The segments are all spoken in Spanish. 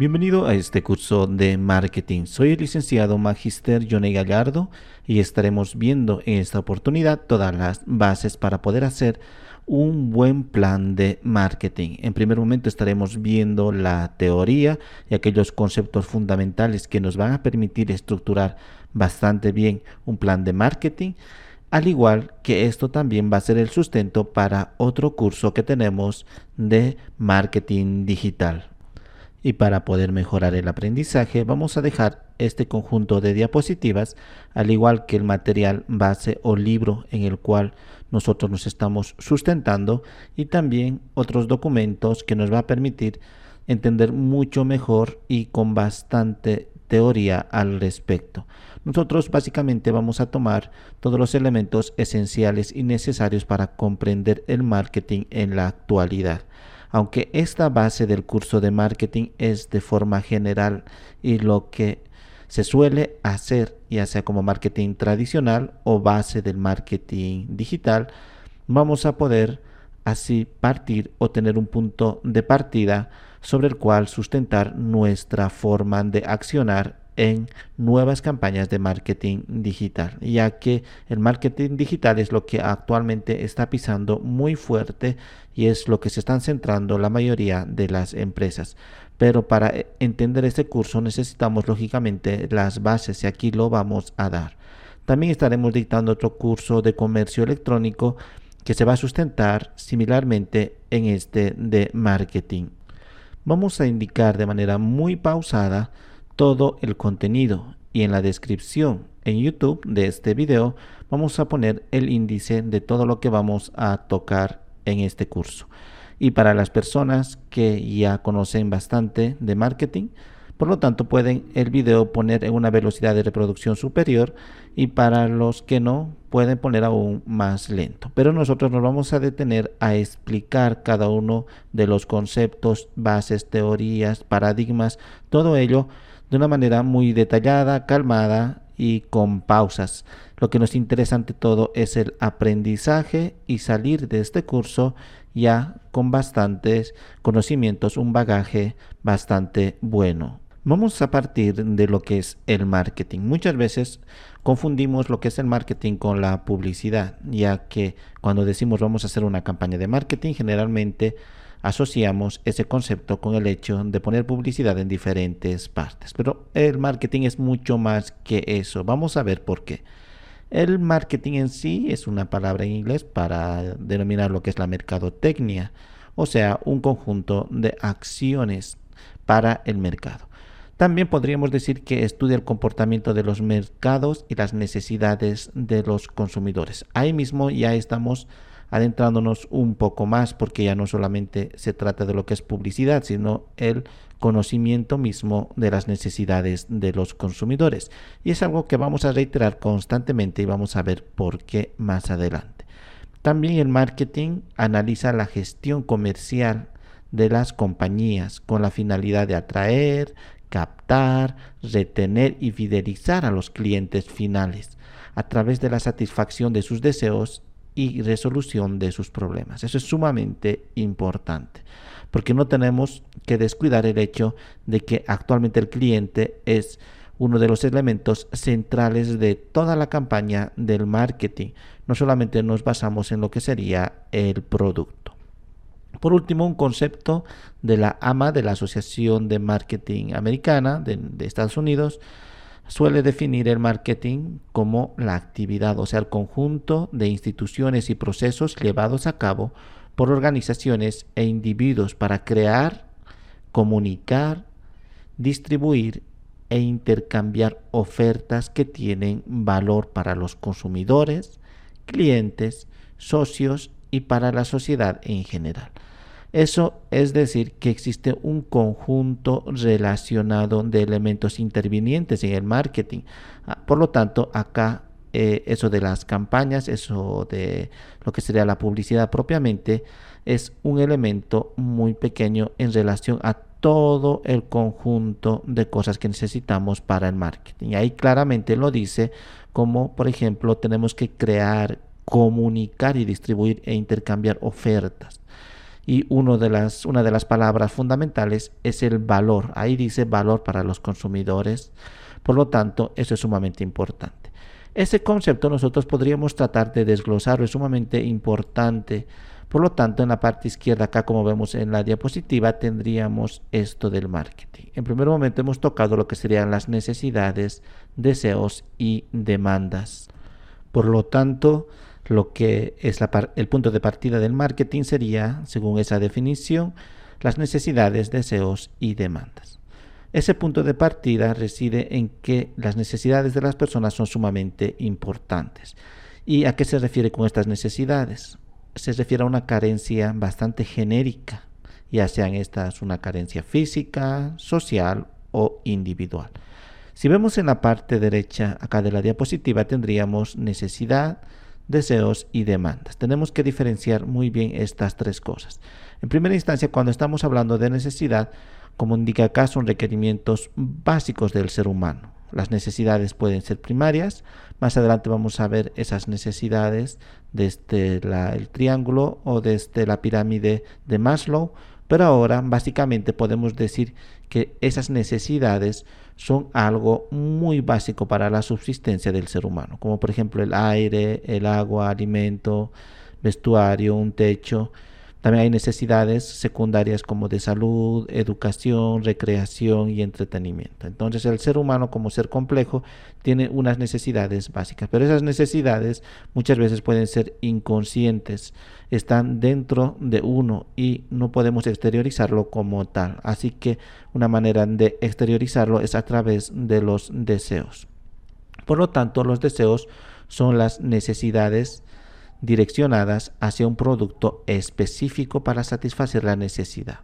Bienvenido a este curso de marketing. Soy el licenciado Magister Johnny Gallardo y estaremos viendo en esta oportunidad todas las bases para poder hacer un buen plan de marketing. En primer momento estaremos viendo la teoría y aquellos conceptos fundamentales que nos van a permitir estructurar bastante bien un plan de marketing. Al igual que esto también va a ser el sustento para otro curso que tenemos de marketing digital. Y para poder mejorar el aprendizaje vamos a dejar este conjunto de diapositivas, al igual que el material base o libro en el cual nosotros nos estamos sustentando y también otros documentos que nos va a permitir entender mucho mejor y con bastante teoría al respecto. Nosotros básicamente vamos a tomar todos los elementos esenciales y necesarios para comprender el marketing en la actualidad aunque esta base del curso de marketing es de forma general y lo que se suele hacer, ya sea como marketing tradicional o base del marketing digital, vamos a poder así partir o tener un punto de partida sobre el cual sustentar nuestra forma de accionar en nuevas campañas de marketing digital, ya que el marketing digital es lo que actualmente está pisando muy fuerte y es lo que se están centrando la mayoría de las empresas. Pero para entender este curso necesitamos lógicamente las bases y aquí lo vamos a dar. También estaremos dictando otro curso de comercio electrónico que se va a sustentar similarmente en este de marketing. Vamos a indicar de manera muy pausada todo el contenido y en la descripción en YouTube de este video vamos a poner el índice de todo lo que vamos a tocar en este curso. Y para las personas que ya conocen bastante de marketing, por lo tanto pueden el video poner en una velocidad de reproducción superior y para los que no pueden poner aún más lento. Pero nosotros nos vamos a detener a explicar cada uno de los conceptos, bases, teorías, paradigmas, todo ello de una manera muy detallada, calmada y con pausas. Lo que nos interesa ante todo es el aprendizaje y salir de este curso ya con bastantes conocimientos, un bagaje bastante bueno. Vamos a partir de lo que es el marketing. Muchas veces confundimos lo que es el marketing con la publicidad, ya que cuando decimos vamos a hacer una campaña de marketing, generalmente asociamos ese concepto con el hecho de poner publicidad en diferentes partes. Pero el marketing es mucho más que eso. Vamos a ver por qué. El marketing en sí es una palabra en inglés para denominar lo que es la mercadotecnia, o sea, un conjunto de acciones para el mercado. También podríamos decir que estudia el comportamiento de los mercados y las necesidades de los consumidores. Ahí mismo ya estamos adentrándonos un poco más, porque ya no solamente se trata de lo que es publicidad, sino el conocimiento mismo de las necesidades de los consumidores. Y es algo que vamos a reiterar constantemente y vamos a ver por qué más adelante. También el marketing analiza la gestión comercial de las compañías con la finalidad de atraer, captar, retener y fidelizar a los clientes finales a través de la satisfacción de sus deseos y resolución de sus problemas. Eso es sumamente importante, porque no tenemos que descuidar el hecho de que actualmente el cliente es uno de los elementos centrales de toda la campaña del marketing. No solamente nos basamos en lo que sería el producto. Por último, un concepto de la AMA, de la Asociación de Marketing Americana de, de Estados Unidos, suele definir el marketing como la actividad, o sea, el conjunto de instituciones y procesos llevados a cabo por organizaciones e individuos para crear, comunicar, distribuir e intercambiar ofertas que tienen valor para los consumidores, clientes, socios y para la sociedad en general. Eso es decir que existe un conjunto relacionado de elementos intervinientes en el marketing. Ah, por lo tanto, acá eh, eso de las campañas, eso de lo que sería la publicidad propiamente, es un elemento muy pequeño en relación a todo el conjunto de cosas que necesitamos para el marketing. Y ahí claramente lo dice como, por ejemplo, tenemos que crear, comunicar y distribuir e intercambiar ofertas y de las, una de las palabras fundamentales es el valor. Ahí dice valor para los consumidores. Por lo tanto, eso es sumamente importante. Ese concepto nosotros podríamos tratar de desglosarlo, es sumamente importante. Por lo tanto, en la parte izquierda, acá como vemos en la diapositiva, tendríamos esto del marketing. En primer momento hemos tocado lo que serían las necesidades, deseos y demandas. Por lo tanto, lo que es el punto de partida del marketing sería, según esa definición, las necesidades, deseos y demandas. Ese punto de partida reside en que las necesidades de las personas son sumamente importantes. ¿Y a qué se refiere con estas necesidades? Se refiere a una carencia bastante genérica, ya sean estas una carencia física, social o individual. Si vemos en la parte derecha acá de la diapositiva tendríamos necesidad, deseos y demandas. Tenemos que diferenciar muy bien estas tres cosas. En primera instancia, cuando estamos hablando de necesidad, como indica acá, son requerimientos básicos del ser humano. Las necesidades pueden ser primarias. Más adelante vamos a ver esas necesidades desde el triángulo o desde la pirámide de Maslow. Pero ahora básicamente podemos decir que esas necesidades son algo muy básico para la subsistencia del ser humano, como por ejemplo el aire, el agua, alimento, vestuario, un techo. También hay necesidades secundarias como de salud, educación, recreación y entretenimiento. Entonces el ser humano como ser complejo tiene unas necesidades básicas, pero esas necesidades muchas veces pueden ser inconscientes, están dentro de uno y no podemos exteriorizarlo como tal. Así que una manera de exteriorizarlo es a través de los deseos. Por lo tanto, los deseos son las necesidades direccionadas hacia un producto específico para satisfacer la necesidad.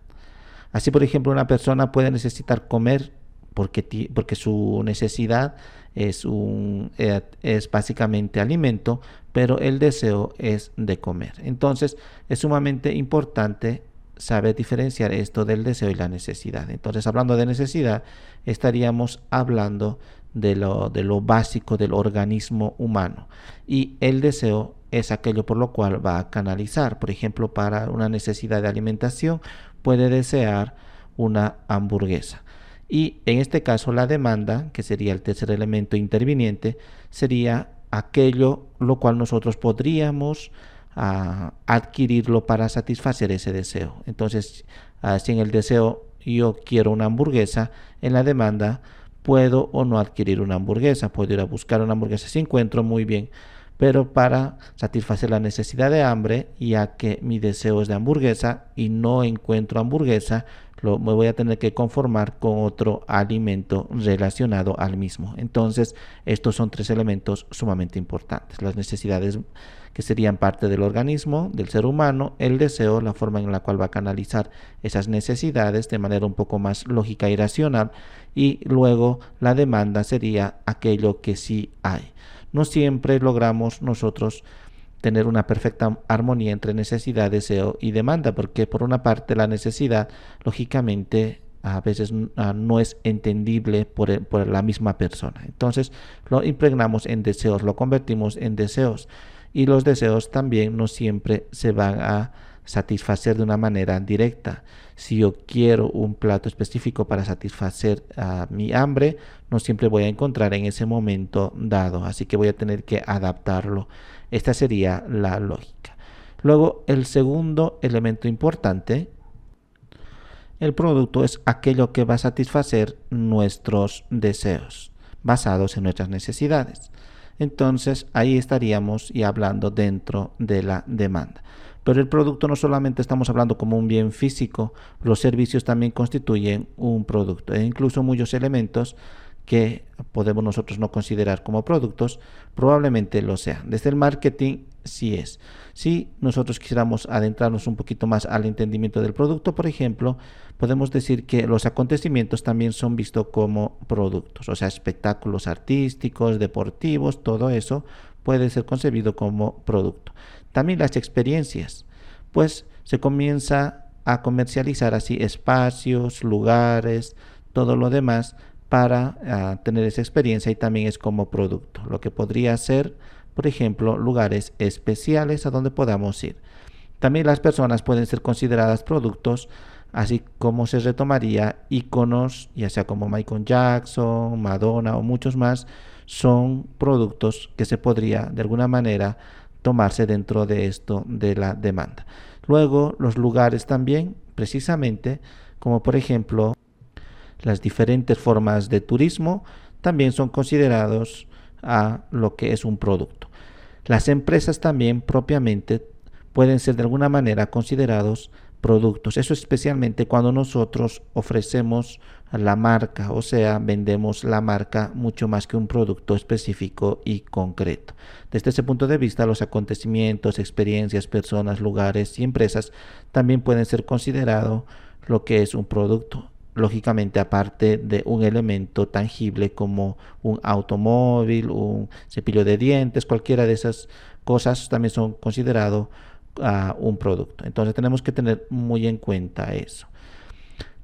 Así, por ejemplo, una persona puede necesitar comer porque, porque su necesidad es, un, eh, es básicamente alimento, pero el deseo es de comer. Entonces, es sumamente importante saber diferenciar esto del deseo y la necesidad. Entonces, hablando de necesidad, estaríamos hablando de lo, de lo básico del organismo humano. Y el deseo es aquello por lo cual va a canalizar. Por ejemplo, para una necesidad de alimentación puede desear una hamburguesa. Y en este caso la demanda, que sería el tercer elemento interviniente, sería aquello lo cual nosotros podríamos ah, adquirirlo para satisfacer ese deseo. Entonces, ah, si en el deseo yo quiero una hamburguesa, en la demanda puedo o no adquirir una hamburguesa, puedo ir a buscar una hamburguesa si encuentro muy bien pero para satisfacer la necesidad de hambre, ya que mi deseo es de hamburguesa y no encuentro hamburguesa, lo, me voy a tener que conformar con otro alimento relacionado al mismo. Entonces, estos son tres elementos sumamente importantes. Las necesidades que serían parte del organismo, del ser humano, el deseo, la forma en la cual va a canalizar esas necesidades de manera un poco más lógica y racional, y luego la demanda sería aquello que sí hay no siempre logramos nosotros tener una perfecta armonía entre necesidad, deseo y demanda, porque por una parte la necesidad, lógicamente, a veces ah, no es entendible por, por, la misma persona. Entonces lo impregnamos en deseos, lo convertimos en deseos. Y los deseos también no siempre se van a satisfacer de una manera directa. Si yo quiero un plato específico para satisfacer mi hambre, no siempre voy a encontrar en ese momento dado, así que voy a tener que adaptarlo. Esta sería la lógica. Luego, el segundo elemento importante, el producto es aquello que va a satisfacer nuestros deseos, basados en nuestras necesidades. Entonces, ahí estaríamos y hablando dentro de la demanda. Pero el producto no solamente estamos hablando como un bien físico, los servicios también constituyen un producto e incluso muchos elementos que podemos nosotros no considerar como productos, probablemente lo sean. Desde el marketing sí es. Si nosotros quisiéramos adentrarnos un poquito más al entendimiento del producto, por ejemplo, podemos decir que los acontecimientos también son vistos como productos, o sea, espectáculos artísticos, deportivos, todo eso puede ser concebido como producto. También las experiencias, pues se comienza a comercializar así espacios, lugares, todo lo demás para ah, tener esa experiencia y también es como producto. Lo que podría ser, por ejemplo, lugares especiales a donde podamos ir. También las personas pueden ser consideradas productos, así como se retomaría iconos, ya sea como Michael Jackson, Madonna o muchos más, son productos que se podría de alguna manera tomarse dentro de esto de la demanda. Luego, los lugares también, precisamente, como por ejemplo las diferentes formas de turismo, también son considerados a lo que es un producto. Las empresas también propiamente pueden ser de alguna manera considerados productos. Eso especialmente cuando nosotros ofrecemos la marca, o sea, vendemos la marca mucho más que un producto específico y concreto. Desde ese punto de vista, los acontecimientos, experiencias, personas, lugares y empresas también pueden ser considerados lo que es un producto. Lógicamente, aparte de un elemento tangible como un automóvil, un cepillo de dientes, cualquiera de esas cosas también son considerados a un producto. Entonces tenemos que tener muy en cuenta eso.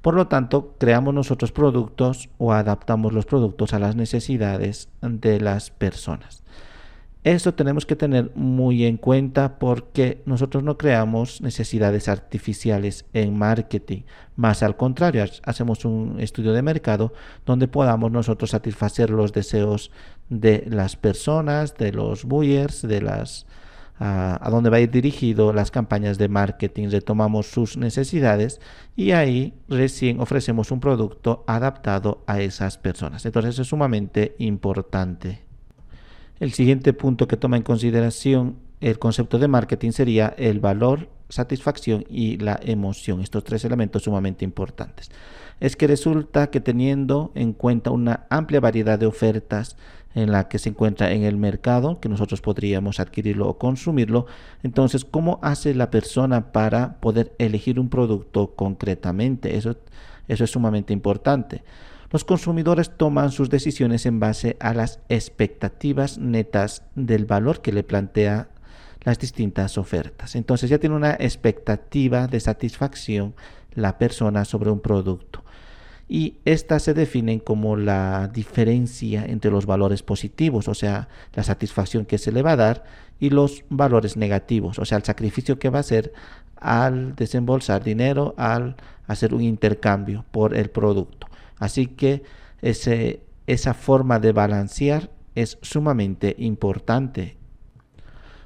Por lo tanto, creamos nosotros productos o adaptamos los productos a las necesidades de las personas. Esto tenemos que tener muy en cuenta porque nosotros no creamos necesidades artificiales en marketing, más al contrario, hacemos un estudio de mercado donde podamos nosotros satisfacer los deseos de las personas, de los buyers, de las a, dónde va a ir dirigido las campañas de marketing, retomamos sus necesidades y ahí recién ofrecemos un producto adaptado a esas personas. Entonces es sumamente importante. El siguiente punto que toma en consideración el concepto de marketing sería el valor, satisfacción y la emoción. Estos tres elementos sumamente importantes. Es que resulta que teniendo en cuenta una amplia variedad de ofertas, en la que se encuentra en el mercado, que nosotros podríamos adquirirlo o consumirlo. Entonces, ¿cómo hace la persona para poder elegir un producto concretamente? Eso, eso es sumamente importante. Los consumidores toman sus decisiones en base a las expectativas netas del valor que le plantea las distintas ofertas. Entonces ya tiene una expectativa de satisfacción la persona sobre un producto y estas se definen como la diferencia entre los valores positivos, o sea, la satisfacción que se le va a dar, y los valores negativos, o sea, el sacrificio que va a hacer al desembolsar dinero, al hacer un intercambio por el producto. Así que esa forma de balancear es sumamente importante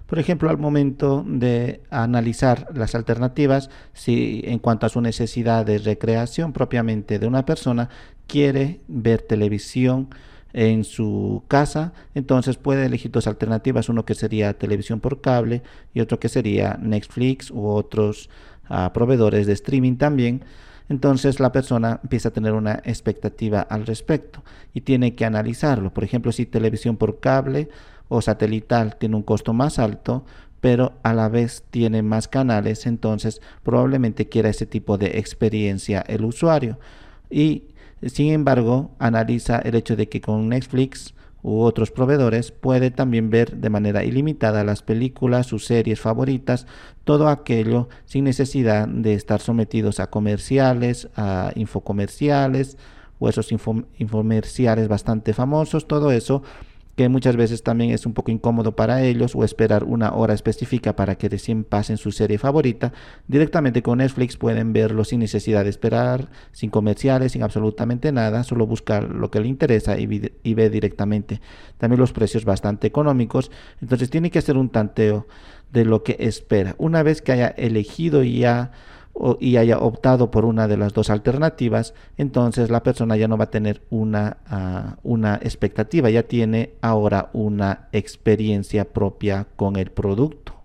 por ejemplo, al momento de analizar las alternativas, si en cuanto a su necesidad de recreación propiamente de una persona quiere ver televisión en su casa, entonces puede elegir dos alternativas, uno que sería televisión por cable y otro que sería Netflix u otros ah, proveedores de streaming también. Entonces la persona empieza a tener una expectativa al respecto y tiene que analizarlo. Por ejemplo, si televisión por cable o satelital tiene un costo más alto, pero a la vez tiene más canales, entonces probablemente quiera ese tipo de experiencia el usuario. Y sin embargo, analiza el hecho de que con Netflix u otros proveedores puede también ver de manera ilimitada las películas, sus series favoritas, todo aquello sin necesidad de estar sometidos a comerciales, a infocomerciales o esos infomerciales bastante famosos, todo eso que muchas veces también es un poco incómodo para ellos o esperar una hora específica para que recién pasen su serie favorita. Directamente con Netflix pueden verlo sin necesidad de esperar, sin comerciales, sin absolutamente nada, solo buscar lo que le interesa y, y ve directamente. También los precios bastante económicos, entonces tiene que hacer un tanteo de lo que espera. Una vez que haya elegido ya y haya optado por una de las dos alternativas, entonces la persona ya no va a tener una, ah, una expectativa, ya tiene ahora una experiencia propia con el producto.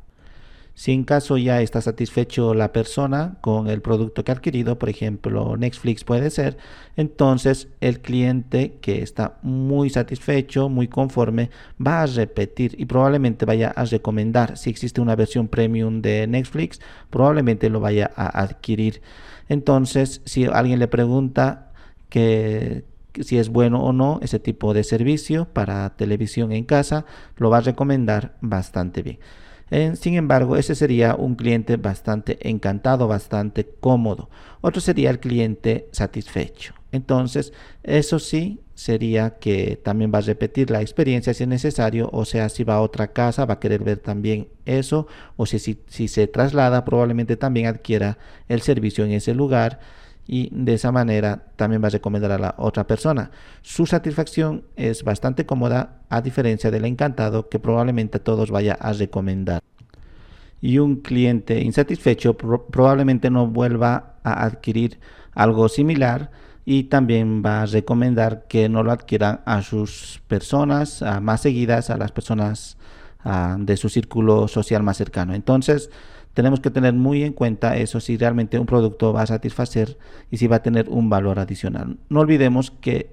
Si en caso ya está satisfecho la persona con el producto que ha adquirido, por ejemplo Netflix puede ser, entonces el cliente que está muy satisfecho, muy conforme, va a repetir y probablemente vaya a recomendar. Si existe una versión premium de Netflix, probablemente lo vaya a adquirir. Entonces, si alguien le pregunta que, si es bueno o no ese tipo de servicio para televisión en casa, lo va a recomendar bastante bien sin embargo, ese sería un cliente bastante encantado, bastante cómodo. Otro sería el cliente satisfecho. Entonces, eso sí, sería que también va a repetir la experiencia si es necesario, o sea, si va a otra casa va a querer ver también eso, o si, si, si se traslada probablemente también adquiera el servicio en ese lugar y de esa manera también va a recomendar a la otra persona. Su satisfacción es bastante cómoda a diferencia del encantado que probablemente todos vaya a recomendar. Y un cliente insatisfecho probablemente no vuelva a adquirir algo similar y también va a recomendar que no lo adquieran a sus personas más seguidas, a las personas de su círculo social más cercano. Entonces, tenemos que tener muy en cuenta eso si realmente un producto va a satisfacer y si va a tener un valor adicional. No olvidemos que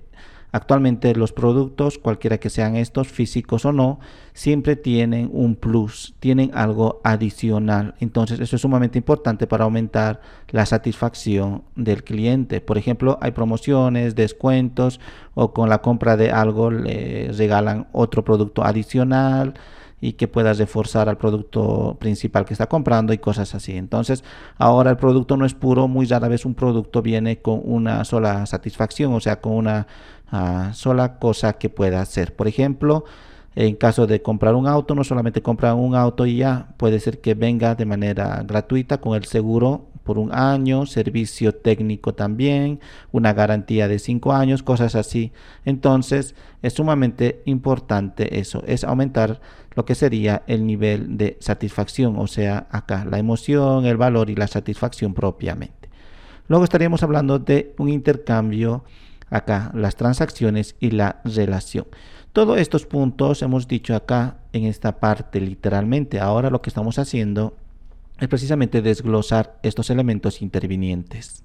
actualmente los productos, cualquiera que sean estos, físicos o no, siempre tienen un plus, tienen algo adicional. Entonces eso es sumamente importante para aumentar la satisfacción del cliente. Por ejemplo, hay promociones, descuentos o con la compra de algo le regalan otro producto adicional y que puedas reforzar al producto principal que está comprando y cosas así. Entonces, ahora el producto no es puro, muy rara vez un producto viene con una sola satisfacción, o sea, con una ah, sola cosa que pueda hacer. Por ejemplo, en caso de comprar un auto, no solamente compran un auto y ya, puede ser que venga de manera gratuita con el seguro por un año, servicio técnico también, una garantía de cinco años, cosas así. Entonces, es sumamente importante eso, es aumentar lo que sería el nivel de satisfacción, o sea, acá la emoción, el valor y la satisfacción propiamente. Luego estaríamos hablando de un intercambio, acá las transacciones y la relación. Todos estos puntos hemos dicho acá en esta parte literalmente. Ahora lo que estamos haciendo es precisamente desglosar estos elementos intervinientes.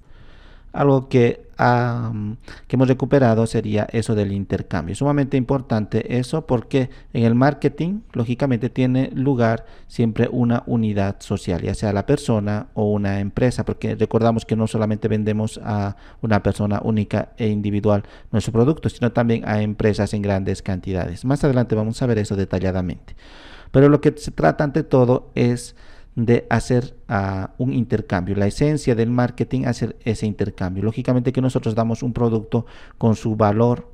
Algo que, que hemos recuperado sería eso del intercambio. Sumamente importante eso porque en el marketing, lógicamente, tiene lugar siempre una unidad social, ya sea la persona o una empresa, porque recordamos que no solamente vendemos a una persona única e individual nuestro producto, sino también a empresas en grandes cantidades. Más adelante vamos a ver eso detalladamente. Pero lo que se trata ante todo es de hacer uh, un intercambio. La esencia del marketing hacer ese intercambio. Lógicamente que nosotros damos un producto con su valor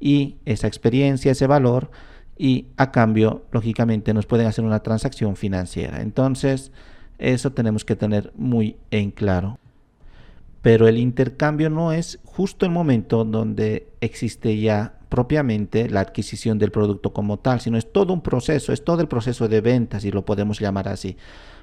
y esa experiencia, ese valor, y a cambio, lógicamente, nos pueden hacer una transacción financiera. Entonces, eso tenemos que tener muy en claro. Pero el intercambio no es justo el momento donde existe ya propiamente la adquisición del producto como tal, sino es todo un proceso, es todo el proceso de ventas, si lo podemos llamar así.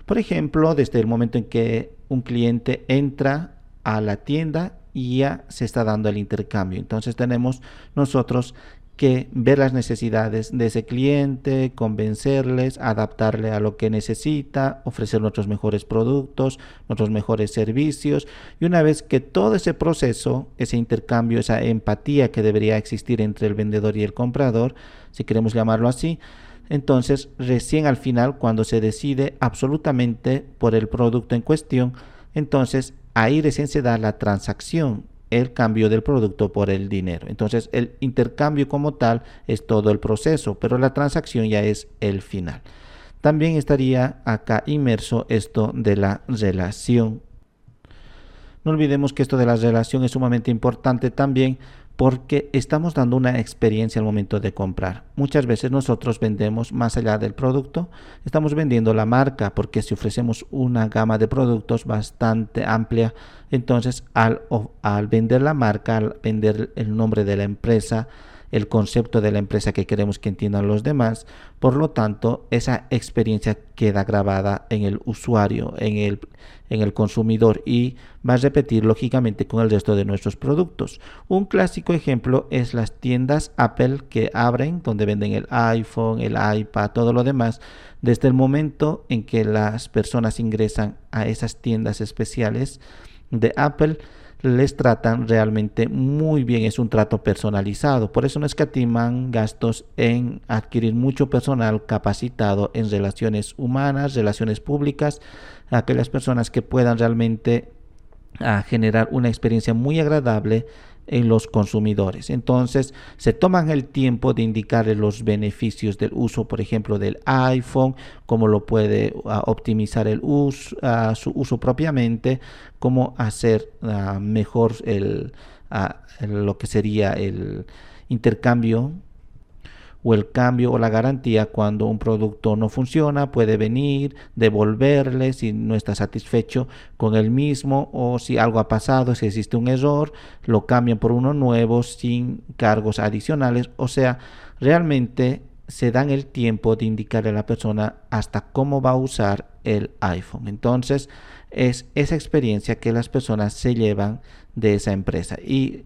Por ejemplo, desde el momento en que un cliente entra a la tienda y ya se está dando el intercambio. Entonces tenemos nosotros que ver las necesidades de ese cliente, convencerles, adaptarle a lo que necesita, ofrecer nuestros mejores productos, nuestros mejores servicios. Y una vez que todo ese proceso, ese intercambio, esa empatía que debería existir entre el vendedor y el comprador, si queremos llamarlo así, entonces, recién al final, cuando se decide absolutamente por el producto en cuestión, entonces ahí recién se da la transacción, el cambio del producto por el dinero. Entonces, el intercambio como tal es todo el proceso, pero la transacción ya es el final. También estaría acá inmerso esto de la relación. No olvidemos que esto de la relación es sumamente importante también porque estamos dando una experiencia al momento de comprar. Muchas veces nosotros vendemos más allá del producto, estamos vendiendo la marca, porque si ofrecemos una gama de productos bastante amplia, entonces al, al vender la marca, al vender el nombre de la empresa, el concepto de la empresa que queremos que entiendan los demás. Por lo tanto, esa experiencia queda grabada en el usuario, en el, en el consumidor y va a repetir lógicamente con el resto de nuestros productos. Un clásico ejemplo es las tiendas Apple que abren, donde venden el iPhone, el iPad, todo lo demás. Desde el momento en que las personas ingresan a esas tiendas especiales de Apple, les tratan realmente muy bien, es un trato personalizado. Por eso no escatiman gastos en adquirir mucho personal capacitado en relaciones humanas, relaciones públicas, aquellas personas que puedan realmente ah, generar una experiencia muy agradable en los consumidores. Entonces, se toman el tiempo de indicarle los beneficios del uso, por ejemplo, del iPhone, cómo lo puede ah, optimizar el uso, ah, su uso propiamente, cómo hacer ah, mejor el, lo que sería el intercambio o el cambio o la garantía cuando un producto no funciona, puede venir, devolverle si no está satisfecho con el mismo o si algo ha pasado, si existe un error, lo cambian por uno nuevo sin cargos adicionales. O sea, realmente se dan el tiempo de indicarle a la persona hasta cómo va a usar el iPhone. Entonces, es esa experiencia que las personas se llevan de esa empresa. Y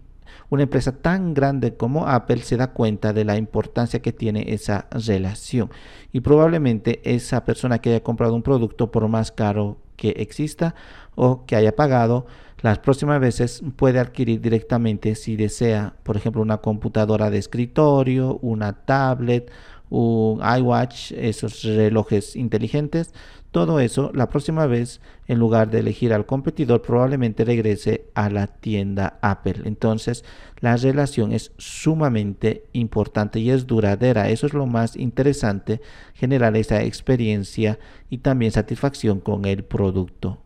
una empresa tan grande como Apple se da cuenta de la importancia que tiene esa relación. Y probablemente esa persona que haya comprado un producto por más caro que exista o que haya pagado, las próximas veces puede adquirir directamente si desea, por ejemplo, una computadora de escritorio, una tablet, un iWatch, esos relojes inteligentes, todo eso, la próxima vez, en lugar de elegir al competidor, probablemente regrese a la tienda Apple. Entonces, la relación es sumamente importante y es duradera. Eso es lo más interesante, generar esa experiencia y también satisfacción con el producto.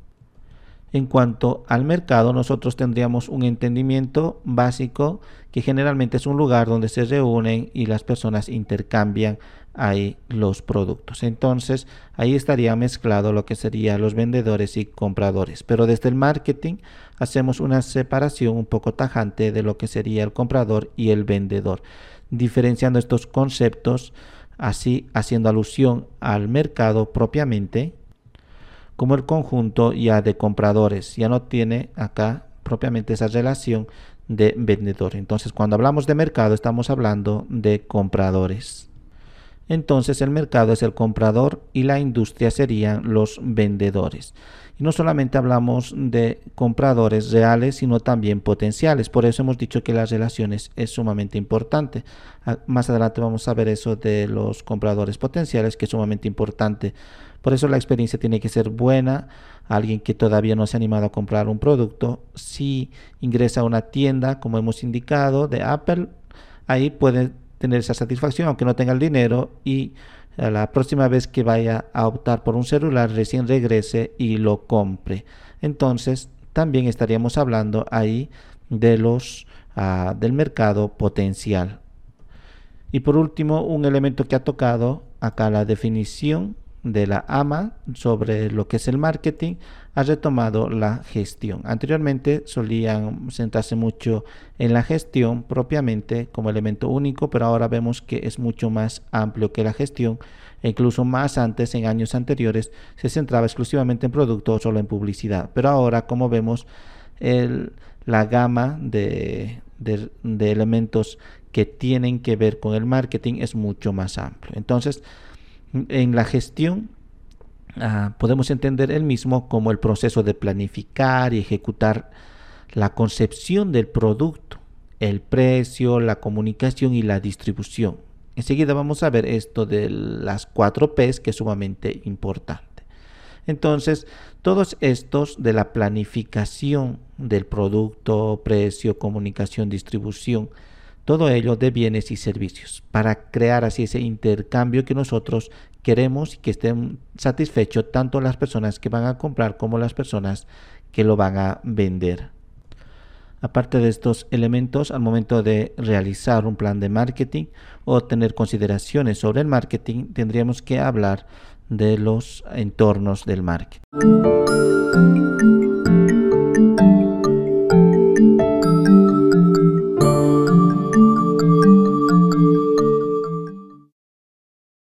En cuanto al mercado, nosotros tendríamos un entendimiento básico que generalmente es un lugar donde se reúnen y las personas intercambian ahí los productos. Entonces, ahí estaría mezclado lo que serían los vendedores y compradores. Pero desde el marketing hacemos una separación un poco tajante de lo que sería el comprador y el vendedor, diferenciando estos conceptos, así haciendo alusión al mercado propiamente como el conjunto ya de compradores. Ya no tiene acá propiamente esa relación de vendedor. Entonces, cuando hablamos de mercado, estamos hablando de compradores. Entonces, el mercado es el comprador y la industria serían los vendedores. Y no solamente hablamos de compradores reales, sino también potenciales. Por eso hemos dicho que las relaciones es sumamente importante. Ah, más adelante vamos a ver eso de los compradores potenciales, que es sumamente importante por eso la experiencia tiene que ser buena. Alguien que todavía no se ha animado a comprar un producto, si ingresa a una tienda, como hemos indicado, de Apple, ahí puede tener esa satisfacción, aunque no tenga el dinero, y la próxima vez que vaya a optar por un celular, recién regrese y lo compre. Entonces, también estaríamos hablando ahí de los ah, del mercado potencial. Y por último, un elemento que ha tocado acá la definición de la AMA sobre lo que es el marketing ha retomado la gestión. Anteriormente solían centrarse mucho en la gestión propiamente como elemento único, pero ahora vemos que es mucho más amplio que la gestión e incluso más antes, en años anteriores, se centraba exclusivamente en producto o solo en publicidad. Pero ahora, como vemos, la gama de, de elementos que tienen que ver con el marketing es mucho más amplio. Entonces, en la gestión ah, podemos entender el mismo como el proceso de planificar y ejecutar la concepción del producto, el precio, la comunicación y la distribución. Enseguida vamos a ver esto de las cuatro P's que es sumamente importante. Entonces, todos estos de la planificación del producto, precio, comunicación, distribución, todo ello de bienes y servicios, para crear así ese intercambio que nosotros queremos y que estén satisfechos tanto las personas que van a comprar como las personas que lo van a vender. Aparte de estos elementos, al momento de realizar un plan de marketing o tener consideraciones sobre el marketing, tendríamos que hablar de los entornos del marketing.